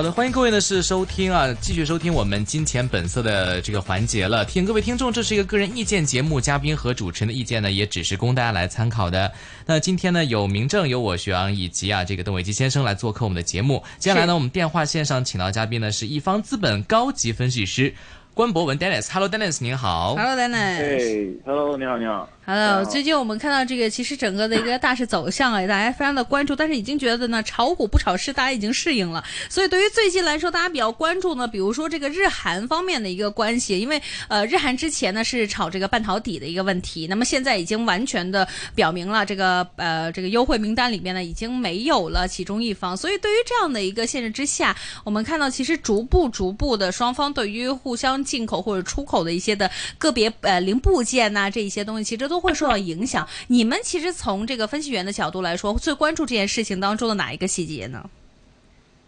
好的，欢迎各位呢是收听啊，继续收听我们金钱本色的这个环节了。请各位听众，这是一个个人意见节目，嘉宾和主持人的意见呢，也只是供大家来参考的。那今天呢，有明正，有我徐昂，以及啊这个邓伟基先生来做客我们的节目。接下来呢，我们电话线上请到嘉宾呢是一方资本高级分析师关博文 Dennis。Hello Dennis，您好。Hello，Dennis。哎，Hello，你好，你好。Hello，最近我们看到这个，其实整个的一个大势走向啊，大家非常的关注，但是已经觉得呢，炒股不炒市，大家已经适应了。所以对于最近来说，大家比较关注呢，比如说这个日韩方面的一个关系，因为呃，日韩之前呢是炒这个半导体的一个问题，那么现在已经完全的表明了这个呃这个优惠名单里面呢已经没有了其中一方，所以对于这样的一个限制之下，我们看到其实逐步逐步的双方对于互相进口或者出口的一些的个别呃零部件呐、这一些东西，其实都会受到影响。你们其实从这个分析员的角度来说，最关注这件事情当中的哪一个细节呢？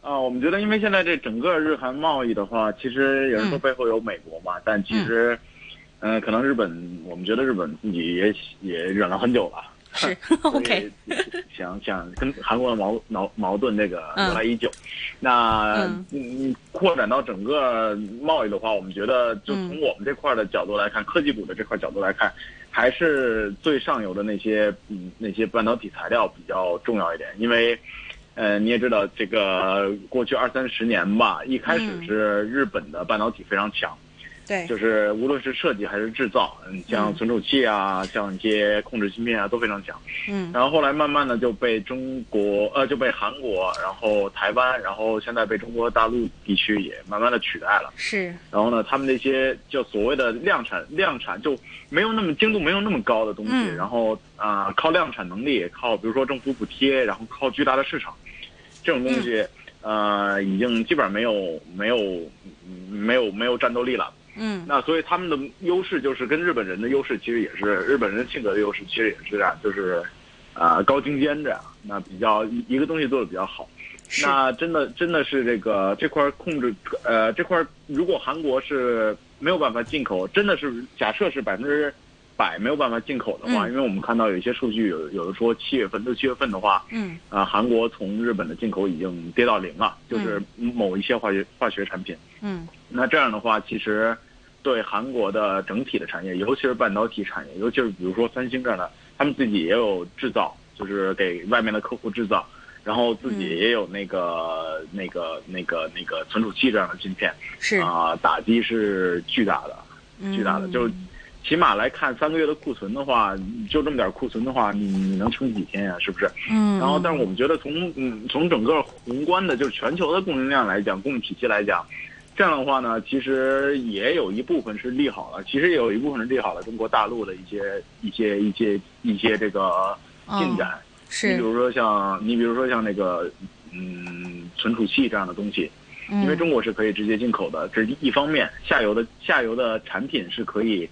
啊，我们觉得，因为现在这整个日韩贸易的话，其实有人说背后有美国嘛，但其实，嗯、呃，可能日本，我们觉得日本自己也也忍了很久了。是，OK，想想跟韩国的矛矛矛盾这个嗯由来已久。那嗯嗯，扩展到整个贸易的话，我们觉得就从我们这块的角度来看，科技股的这块角度来看，还是最上游的那些嗯那些半导体材料比较重要一点，因为。呃，你也知道，这个过去二三十年吧，一开始是日本的半导体非常强，对，就是无论是设计还是制造，嗯，像存储器啊，像一些控制芯片啊，都非常强。嗯然后后来慢慢的就被中国呃就被韩国，然后台湾，然后现在被中国大陆地区也慢慢的取代了。是，然后呢，他们那些就所谓的量产量产就没有那么精度没有那么高的东西，嗯然后啊、靠量产能力，靠比如说政府补贴，然后靠巨大的市场，这种东西、呃已经基本上没有没有嗯没有没有战斗力了。嗯。那所以他们的优势就是跟日本人的优势其实也是日本人性格的优势，其实也是这样，就是啊、高精尖这样，那比较一一个东西做的比较好。那真的真的是这个这块控制，呃，这块如果韩国是没有办法进口，真的是假设是百分之百没有办法进口的话，嗯。因为我们看到有一些数据有有的说七月份六七月份的话，嗯。啊、韩国从日本的进口已经跌到零了，就是某一些化学化学产品。嗯那这样的话，其实对韩国的整体的产业，尤其是半导体产业，尤其是比如说三星这样的，他们自己也有制造，就是给外面的客户制造，然后自己嗯。也有那个、那个那个那个存储器这样的芯片是，啊、打击是巨大的，巨大的，嗯。就起码来看三个月的库存的话，就这么点库存的话，你你能撑几天呀、是不是？嗯，然后，但是我们觉得从嗯从整个宏观的，就是全球的供应量来讲，供应体系来讲，这样的话呢，其实也有一部分是利好了，其实也有一部分是利好了中国大陆的一些一些一些一些这个进展。你比，如说像你比如说像那个嗯存储器这样的东西，因为嗯中国是可以直接进口的，这是一方面，下游的下游的产品是可以，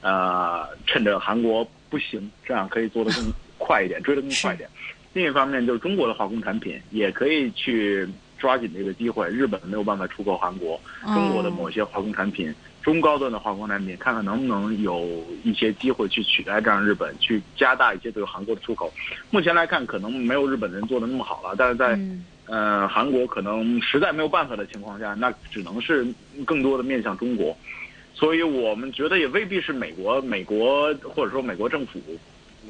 呃，趁着韩国不行，这样可以做得更快一点，追得更快一点。另一方面，就是中国的化工产品也可以去抓紧这个机会。日本没有办法出口韩国，中国的某些化工产品、中高端的化工产品，看看能不能有一些机会去取代这样日本，去加大一些对韩国的出口。目前来看，可能没有日本人做的那么好了，但是在、嗯呃，韩国可能实在没有办法的情况下，那只能是更多的面向中国，所以我们觉得也未必是美国、美国或者说美国政府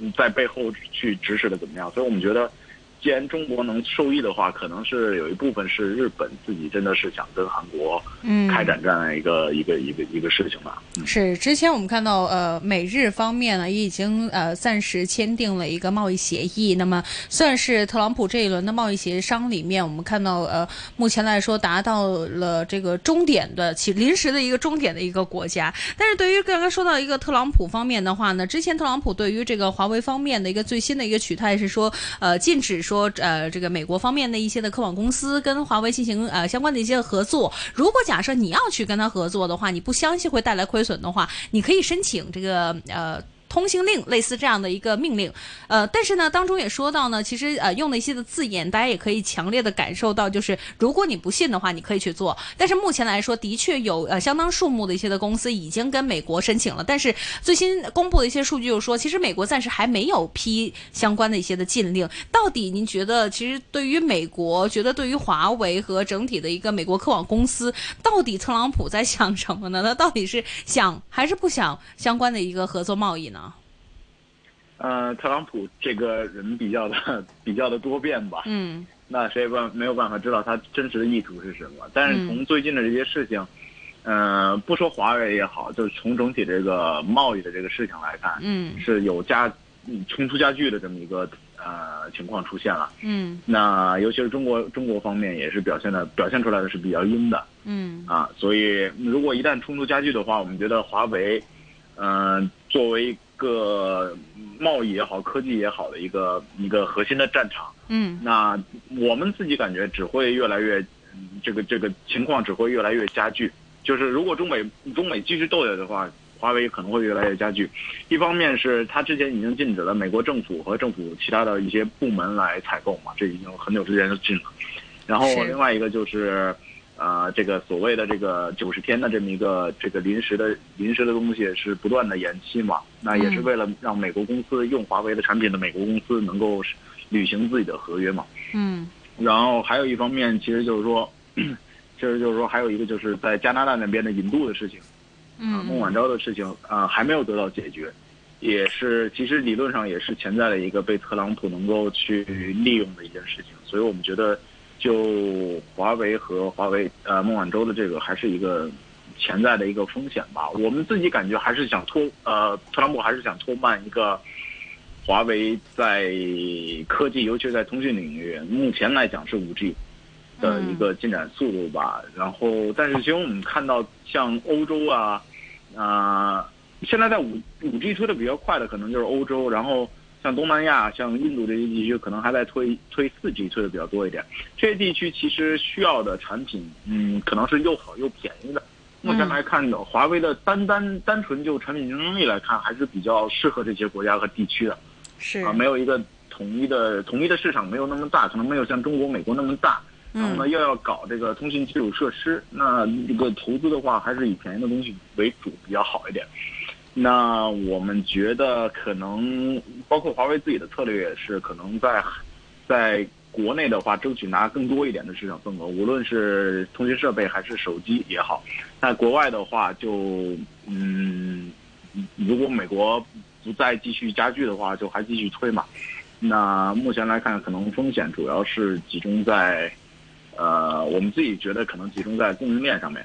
嗯在背后去指使的怎么样，所以我们觉得，既然中国能受益的话，可能是有一部分是日本自己真的是想跟韩国嗯开展这样一个、一个一个一个事情吧。嗯是，之前我们看到，呃，美日方面呢也已经呃暂时签订了一个贸易协议，那么算是特朗普这一轮的贸易协商里面，我们看到呃目前来说达到了这个终点的其临时的一个终点的一个国家。但是对于刚刚说到一个特朗普方面的话呢，之前特朗普对于这个华为方面的一个最新的一个取态是说，呃，禁止说说呃这个美国方面的一些的科网公司跟华为进行呃相关的一些合作。如果假设你要去跟他合作的话，你不相信会带来亏损的话，你可以申请这个呃。通行令，类似这样的一个命令。呃，但是呢，当中也说到呢，其实呃用的一些的字眼，大家也可以强烈的感受到，就是如果你不信的话，你可以去做。但是目前来说，的确有呃相当数目的一些的公司已经跟美国申请了，但是最新公布的一些数据就说，其实美国暂时还没有批相关的一些的禁令。到底您觉得，其实对于美国，觉得对于华为和整体的一个美国科网公司，到底特朗普在想什么呢？他到底是想还是不想相关的一个合作贸易呢？呃，特朗普这个人比较的比较的多变吧，嗯 那谁也办没有办法知道他真实的意图是什么。但是从最近的这些事情，呃，不说华为也好，就是从整体这个贸易的这个事情来看，嗯是有加嗯冲突加剧的这么一个呃情况出现了。嗯那尤其是中国中国方面也是表现的表现出来的是比较阴的嗯啊，所以如果一旦冲突加剧的话，我们觉得华为，嗯、作为一个贸易也好、科技也好的一个一个核心的战场，嗯那我们自己感觉只会越来越，嗯这个这个情况只会越来越加剧。就是如果中美中美继续斗下去的话，华为可能会越来越加剧。一方面是它之前已经禁止了美国政府和政府其他的一些部门来采购嘛，这已经很久之前就禁了。然后另外一个就是，呃，这个所谓的这个九十天的这么一个这个临时的临时的东西是不断的延期嘛，那也是嗯。为了让美国公司用华为的产品的美国公司能够履行自己的合约嘛。嗯。然后还有一方面，其实就是说，其实就是说，还有一个就是在加拿大那边的引渡的事情，嗯，孟嗯晚舟的事情啊、还没有得到解决，也是其实理论上也是潜在的一个被特朗普能够去利用的一件事情，所以我们觉得，就华为和华为呃孟晚舟的这个还是一个潜在的一个风险吧。我们自己感觉还是想拖呃，特朗普还是想拖慢一个。华为在科技，尤其在通讯领域，目前来讲是五 G 的一个进展速度吧。然后，但是其实我们看到，像欧洲啊，啊、现在在五五 G 推的比较快的，可能就是欧洲。然后像东南亚、像印度这些地区，可能还在推推四 G 推的比较多一点。这些地区其实需要的产品，嗯，可能是又好又便宜的。目前来看的，华为的单单单纯就产品竞争力来看，还是比较适合这些国家和地区的。是啊，没有一个统一的统一的市场，没有那么大，可能没有像中国、美国那么大。然后呢，又要搞这个通信基础设施，那这个投资的话，还是以便宜的东西为主比较好一点。那我们觉得可能，包括华为自己的策略也是，可能在在国内的话，争取拿更多一点的市场份额，无论是通讯设备还是手机也好。在国外的话就，嗯，如果美国不再继续加剧的话，就还继续推嘛。那目前来看，可能风险主要是集中在，呃，我们自己觉得可能集中在供应链上面，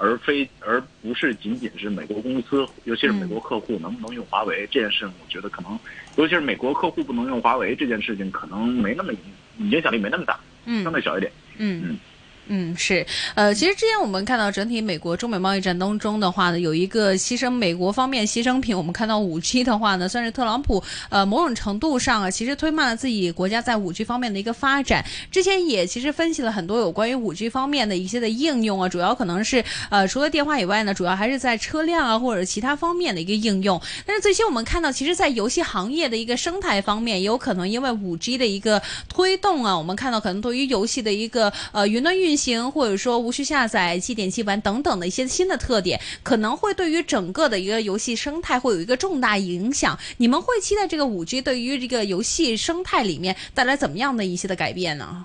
而非而不是仅仅是美国公司，尤其是美国客户能不能用华为这件事情，我觉得可能，尤其是美国客户不能用华为这件事情，可能没那么影影响力没那么大，嗯相对小一点。嗯嗯。嗯，是，呃，其实之前我们看到整体美国中美贸易战当中的话呢，有一个牺牲美国方面牺牲品，我们看到五 G 的话呢，算是特朗普呃某种程度上啊，其实推慢了自己国家在五 G 方面的一个发展。之前也其实分析了很多有关于五 G 方面的一些的应用啊，主要可能是呃除了电话以外呢，主要还是在车辆啊或者其他方面的一个应用。但是最新我们看到，其实，在游戏行业的一个生态方面，也有可能因为五 G 的一个推动啊，我们看到可能对于游戏的一个呃云端运行，或者说无需下载、七点七玩等等的一些新的特点，可能会对于整个的一个游戏生态会有一个重大影响。你们会期待这个五 G 对于这个游戏生态里面带来怎么样的一些的改变呢？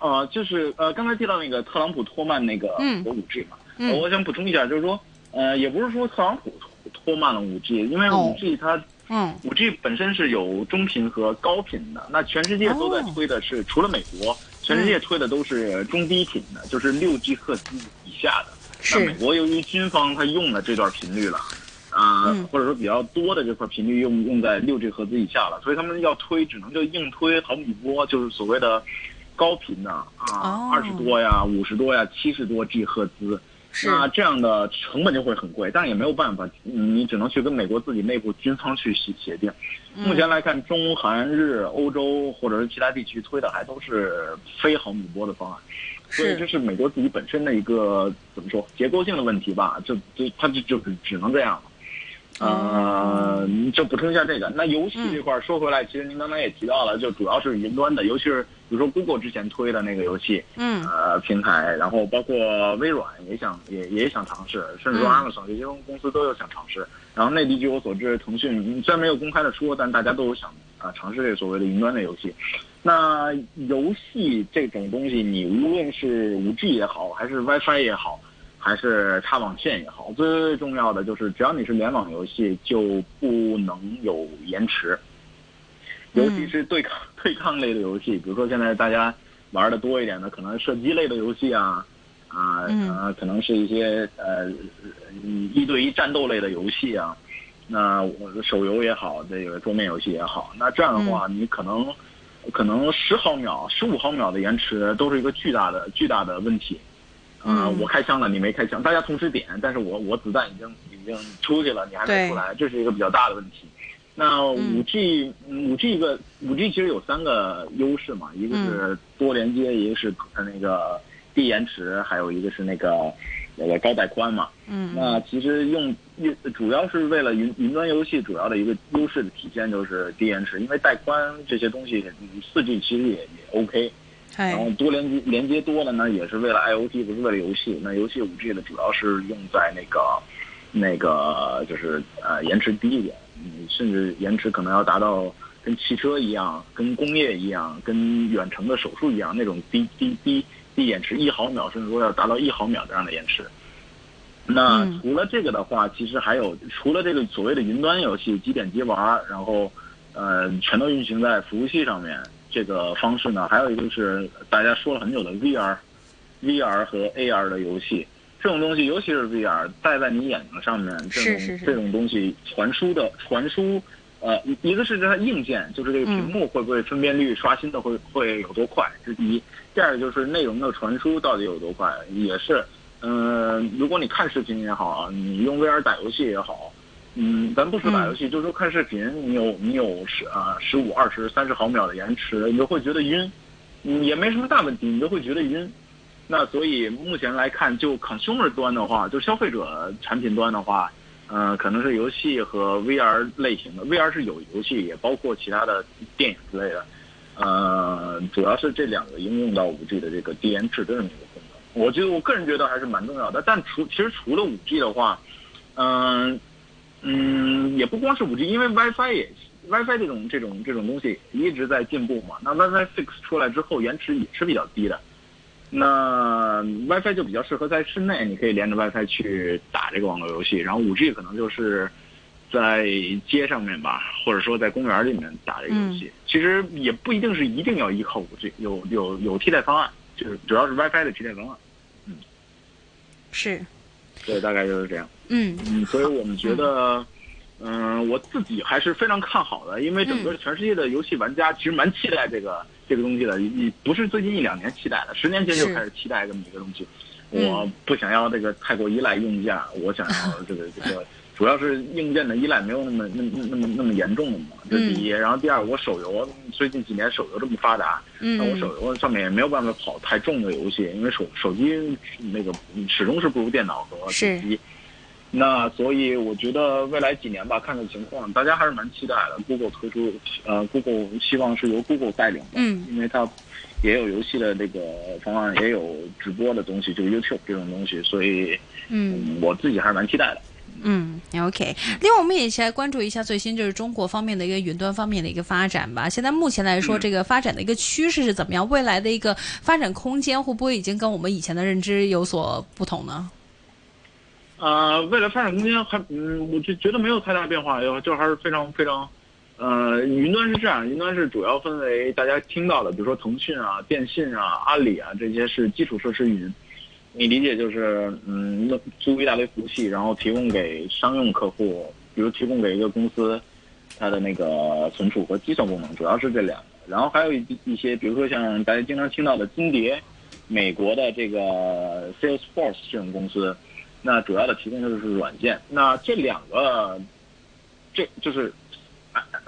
呃，就是呃，刚才提到那个特朗普拖慢那个嗯五 G 嘛，嗯呃我想补充一下，就是说，呃，也不是说特朗普拖拖慢了五 G，因为哦五 G 它嗯五 G 本身是有中频和高频的，那全世界都在推的是，除了美国，全世界推的都是中低频的，就是六 G 赫兹以下的。那美国由于军方它用了这段频率了，啊、嗯或者说比较多的这块频率用用在六 G 赫兹以下了，所以他们要推只能就硬推毫米波，就是所谓的高频的啊哦，二十、多呀、五十多呀、七十多 G 赫兹。是那这样的成本就会很贵，但也没有办法，嗯你只能去跟美国自己内部军方去协协定。嗯目前来看，中韩日、欧洲或者是其他地区推的还都是非毫米波的方案，所以这是美国自己本身的一个怎么说结构性的问题吧？就就它就就只只能这样了。呃，就补充一下这个。那游戏这块儿说回来，其实您刚才也提到了，就主要是云端的，尤其是比如说 Google 之前推的那个游戏，嗯呃，平台，然后包括微软也想也也想尝试，甚至说嗯 Amazon 这些公司都有想尝试。然后内地据我所知，腾讯嗯虽然没有公开的说，但大家都有想啊尝试这个所谓的云端的游戏。那游戏这种东西，你无论是五 G 也好，还是 WiFi 也好，还是插网线也好，最重要的就是只要你是联网游戏，就不能有延迟。尤其是对抗 对抗类的游戏，比如说现在大家玩的多一点的，可能射击类的游戏啊，啊嗯呃，可能是一些呃一对一战斗类的游戏啊，那手游也好，这个桌面游戏也好，那这样的话，你可能可能十毫秒、十五毫秒的延迟都是一个巨大的巨大的问题。啊、嗯我开枪了，你没开枪，大家同时点，但是我我子弹已经已经出去了，你还对没出来，这是一个比较大的问题。那五 G 五 G 个五 G 其实有三个优势嘛，一个是多连接，一个是呃那个低延迟，还有一个是那个那个高带宽嘛。嗯那其实用用主要是为了云云端游戏主要的一个优势的体现就是低延迟，因为带宽这些东西四 G 其实也也 OK。然后多连接连接多了呢，也是为了 IOT，不是为了游戏。那游戏五 G 的主要是用在那个那个就是呃延迟低一点，你，甚至延迟可能要达到跟汽车一样、跟工业一样、跟远程的手术一样那种低低低低延迟，一毫秒甚至说要达到一毫秒这样的延迟。那除了这个的话，其实还有除了这个所谓的云端游戏，即点即玩，然后呃全都运行在服务器上面这个方式呢，还有一个是大家说了很久的 VR、VR 和 AR 的游戏。这种东西，尤其是 VR 戴在你眼睛上面，这种这种东西传输的传输，呃，一一个是它硬件，就是这个屏幕会不会分辨率刷新的会会有多快，这是第一。第二个就是内容的传输到底有多快，也是，嗯、如果你看视频也好啊，你用 VR 打游戏也好，嗯，咱不说打游戏，就说看视频，你有你有十啊十五、二十、三十毫秒的延迟，你就会觉得晕，嗯，也没什么大问题，你就会觉得晕。那所以目前来看，就 consumer 端的话，就消费者产品端的话，呃，可能是游戏和 VR 类型的，VR 是有游戏，也包括其他的电影之类的，呃，主要是这两个应用到五 G 的这个低延迟的这么一个功能，我觉得我个人觉得还是蛮重要的。但除其实除了五 G 的话，嗯、嗯，也不光是五 G，因为 WiFi 也 WiFi 这种这种这种东西一直在进步嘛。那 WiFi Six 出来之后，延迟也是比较低的。那 WiFi 就比较适合在室内，你可以连着 WiFi 去打这个网络游戏。然后五 G 可能就是在街上面吧，或者说在公园里面打这个游戏。其实也不一定是一定要依靠五 G，有有有替代方案，就是主要是 WiFi 的替代方案。嗯是，对，大概就是这样。嗯嗯，所以我们觉得，嗯、我自己还是非常看好的，因为整个全世界的游戏玩家其实蛮期待这个这个东西的，你不是最近一两年期待的，十年前就开始期待这么一个东西。嗯我不想要这个太过依赖硬件，我想要这个这个，主要是硬件的依赖没有那么那么那么那么严重了嘛，这是第一。然后第二，我手游最近几年手游这么发达，那我嗯手游上面也没有办法跑太重的游戏，因为手手机那个始终是不如电脑和手机。那所以我觉得未来几年吧，看看情况，大家还是蛮期待的。Google 推出，呃，Google 希望是由 Google 带领的，嗯因为它也有游戏的这个方案，也有直播的东西，就是 YouTube 这种东西，所以嗯。嗯，我自己还是蛮期待的。嗯，OK。另外，我们也一起来关注一下最新就是中国方面的一个云端方面的一个发展吧。现在目前来说，这个发展的一个趋势是怎么样？未来的一个发展空间会不会已经跟我们以前的认知有所不同呢？呃，未来发展空间还，嗯，我就觉得没有太大变化，就就还是非常非常，呃，云端是这样，云端是主要分为大家听到的，比如说腾讯啊、电信啊、阿里啊这些是基础设施云，你理解就是，嗯，租一大堆服务器，然后提供给商用客户，比如提供给一个公司，它的那个存储和计算功能，主要是这两个，然后还有一一些，比如说像大家经常听到的金蝶，美国的这个 Salesforce 这种公司。那主要的提供就是软件。那这两个，这就是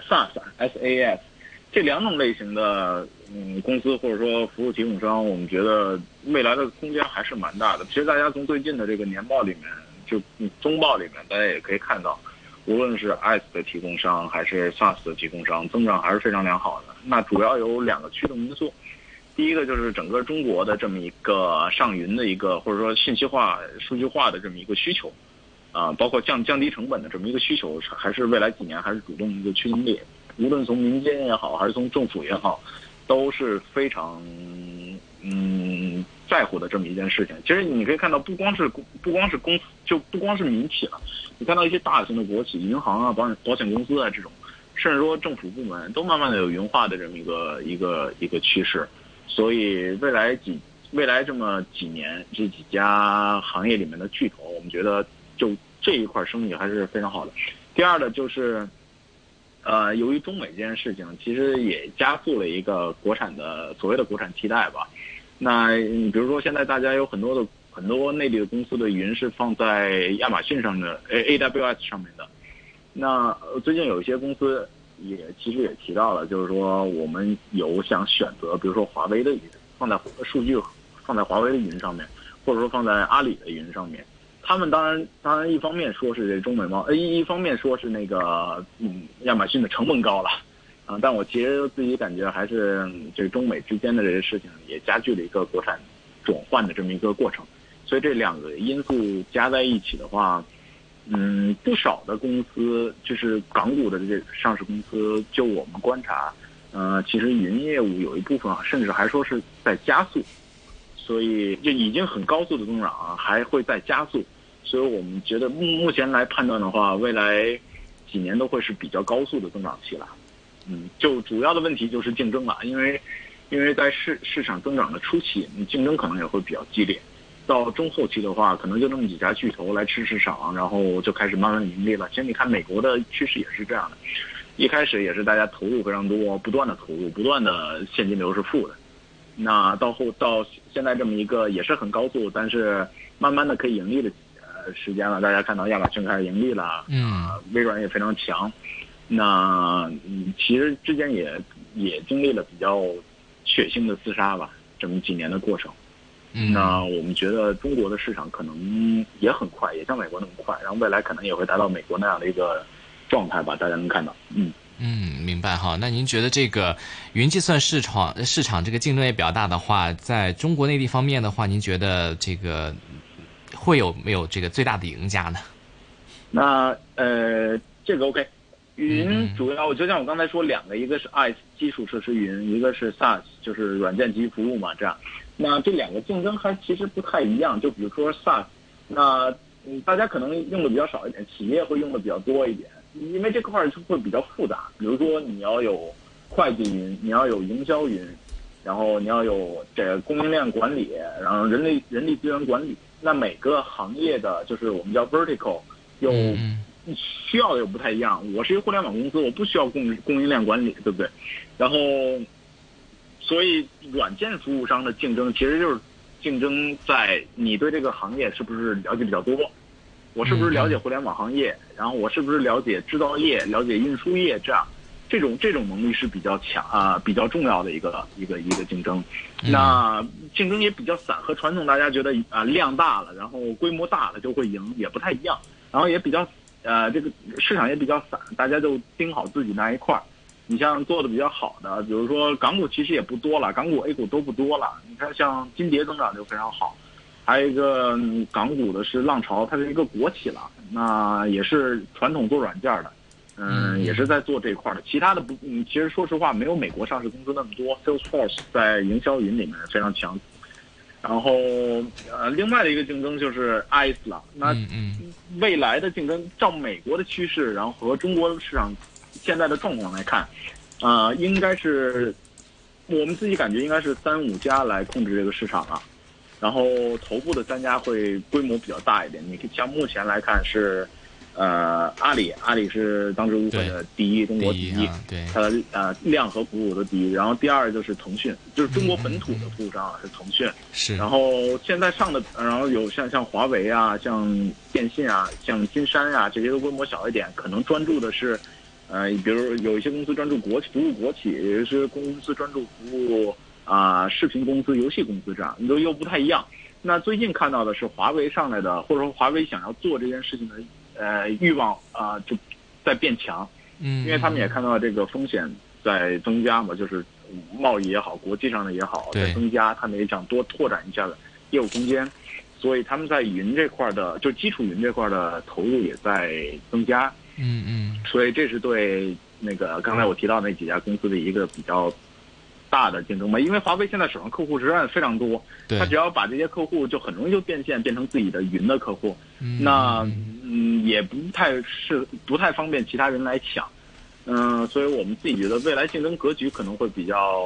SaaS、SAS 这两种类型的嗯公司或者说服务提供商，我们觉得未来的空间还是蛮大的。其实大家从最近的这个年报里面，就嗯中报里面，大家也可以看到，无论是 IaaS 的提供商还是 SaaS 的提供商，增长还是非常良好的。那主要有两个驱动因素，第一个就是整个中国的这么一个上云的一个或者说信息化、数据化的这么一个需求，啊，包括降降低成本的这么一个需求，还是未来几年还是主动一个驱动力。无论从民间也好，还是从政府也好，都是非常嗯在乎的这么一件事情。其实你可以看到，不光是不光是公，就不光是民企了，你看到一些大型的国企、银行啊、保险保险公司啊这种，甚至说政府部门都慢慢的有云化的这么一个一个一个趋势。所以未来几未来这么几年，这几家行业里面的巨头，我们觉得就这一块生意还是非常好的。第二呢，就是。呃，由于中美这件事情，其实也加速了一个国产的所谓的国产替代吧。那你比如说，现在大家有很多的很多内地的公司的云是放在亚马逊上的 A A W S 上面的。那最近有一些公司也其实也提到了，就是说我们有想选择，比如说华为的云放在数据放在华为的云上面，或者说放在阿里的云上面。他们当然，当然，一方面说是这中美贸，呃，一一方面说是那个，嗯，亚马逊的成本高了，啊，但我其实自己感觉还是这中美之间的这些事情也加剧了一个国产转换的这么一个过程，所以这两个因素加在一起的话，嗯，不少的公司就是港股的这些上市公司，就我们观察，呃，其实云业务有一部分啊，甚至还说是在加速。所以就已经很高速的增长啊，还会再加速，所以我们觉得目目前来判断的话，未来几年都会是比较高速的增长期了。嗯，就主要的问题就是竞争了，因为因为在市市场增长的初期，竞争可能也会比较激烈。到中后期的话，可能就那么几家巨头来吃市场，然后就开始慢慢盈利了。其实你看美国的趋势也是这样的，一开始也是大家投入非常多，不断的投入，不断的现金流是负的。那到后到现在这么一个也是很高速，但是慢慢的可以盈利的呃时间了。大家看到亚马逊开始盈利了，嗯，微软也非常强。那其实之间也也经历了比较血腥的厮杀吧，这么几年的过程。那我们觉得中国的市场可能也很快，也像美国那么快，然后未来可能也会达到美国那样的一个状态吧。大家能看到，嗯。嗯，明白哈。那您觉得这个云计算市场市场这个竞争也比较大的话，在中国内地方面的话，您觉得这个会有没有这个最大的赢家呢？那呃，这个 OK，云主要就像我刚才说两个，一个是 IaaS 基础设施云，一个是 SaaS 就是软件基服务嘛，这样。那这两个竞争还其实不太一样。就比如说 SaaS，那嗯，大家可能用的比较少一点，企业会用的比较多一点。因为这块儿就会比较复杂，比如说你要有会计云，你要有营销云，然后你要有这个供应链管理，然后人力人力资源管理。那每个行业的就是我们叫 vertical，又需要的又不太一样。我是一个互联网公司，我不需要供供应链管理，对不对？然后，所以软件服务商的竞争其实就是竞争在你对这个行业是不是了解比较多。我是不是了解互联网行业？然后我是不是了解制造业、了解运输业？这样，这种这种能力是比较强啊，比较重要的一个一个一个竞争。那竞争也比较散，和传统大家觉得啊量大了，然后规模大了就会赢，也不太一样。然后也比较呃这个市场也比较散，大家就盯好自己那一块儿。你像做的比较好的，比如说港股其实也不多了，港股 A 股都不多了。你看像金蝶增长就非常好。还有一个港股的是浪潮，它是一个国企了，那也是传统做软件的，嗯，也是在做这一块的。其他的不，嗯，其实说实话，没有美国上市公司那么多。Salesforce 在营销云里面非常强。然后，呃，另外的一个竞争就是 IaaS 了。那未来的竞争，照美国的趋势，然后和中国市场现在的状况来看，啊，应该是我们自己感觉应该是三五家来控制这个市场了。然后头部的三家会规模比较大一点，你像目前来看是，呃，阿里，阿里是当之无愧的第一，中国第一，对，它的呃量和服务都第一。然后第二就是腾讯，就是中国本土的服务商啊是腾讯，是。然后现在上的，然后有像像华为啊，像电信啊，像金山啊，这些都规模小一点，可能专注的是，呃，比如有一些公司专注国企服务国企，有一些公司专注服务。啊，视频公司、游戏公司这样，你都又不太一样。那最近看到的是华为上来的，或者说华为想要做这件事情的呃欲望啊、就在变强，嗯，因为他们也看到这个风险在增加嘛，就是贸易也好，国际上的也好在增加，他们也想多拓展一下的业务空间，所以他们在云这块的就基础云这块的投入也在增加，嗯嗯。所以这是对那个刚才我提到那几家公司的一个比较大的竞争吧。因为华为现在手上客户实在非常多，对他只要把这些客户就很容易就变现变成自己的云的客户，嗯那嗯也不太是不太方便其他人来抢。嗯，所以我们自己觉得未来竞争格局可能会比较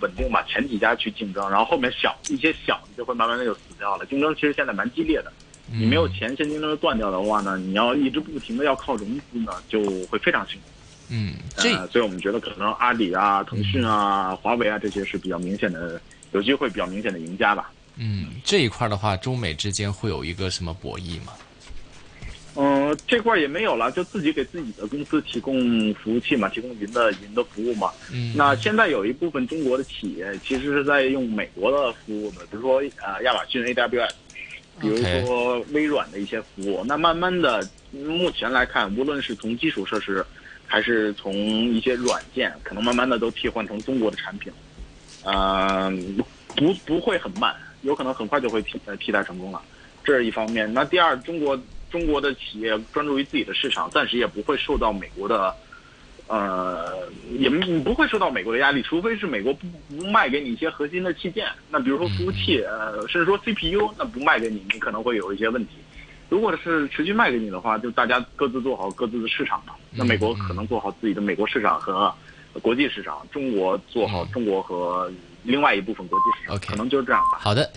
稳定吧，前几家去竞争，然后后面小一些小的就会慢慢的就死掉了。竞争其实现在蛮激烈的，你没有钱，现金流断掉的话呢，你要一直不停的要靠融资呢，就会非常辛苦。嗯这呃，所以我们觉得可能阿里啊、腾讯啊、华为啊这些是比较明显的，有机会比较明显的赢家吧。嗯这一块的话，中美之间会有一个什么博弈吗？嗯、这块儿也没有了，就自己给自己的公司提供服务器嘛，提供云的云的服务嘛。嗯，那现在有一部分中国的企业其实是在用美国的服务的，比如说呃亚马逊 AWS，比如说微软的一些服务。那慢慢的，目前来看，无论是从基础设施，还是从一些软件，可能慢慢的都替换成中国的产品。呃，不不会很慢，有可能很快就会替呃替代成功了，这是一方面。那第二，中国中国的企业专注于自己的市场，暂时也不会受到美国的。呃，也不会受到美国的压力，除非是美国不不卖给你一些核心的器件，那比如说服务器，呃，甚至说 CPU，那不卖给你，你可能会有一些问题。如果是持续卖给你的话，就大家各自做好各自的市场嘛。那美国可能做好自己的美国市场和国际市场，中国做好中国和另外一部分国际市场可能就是这样吧。好的。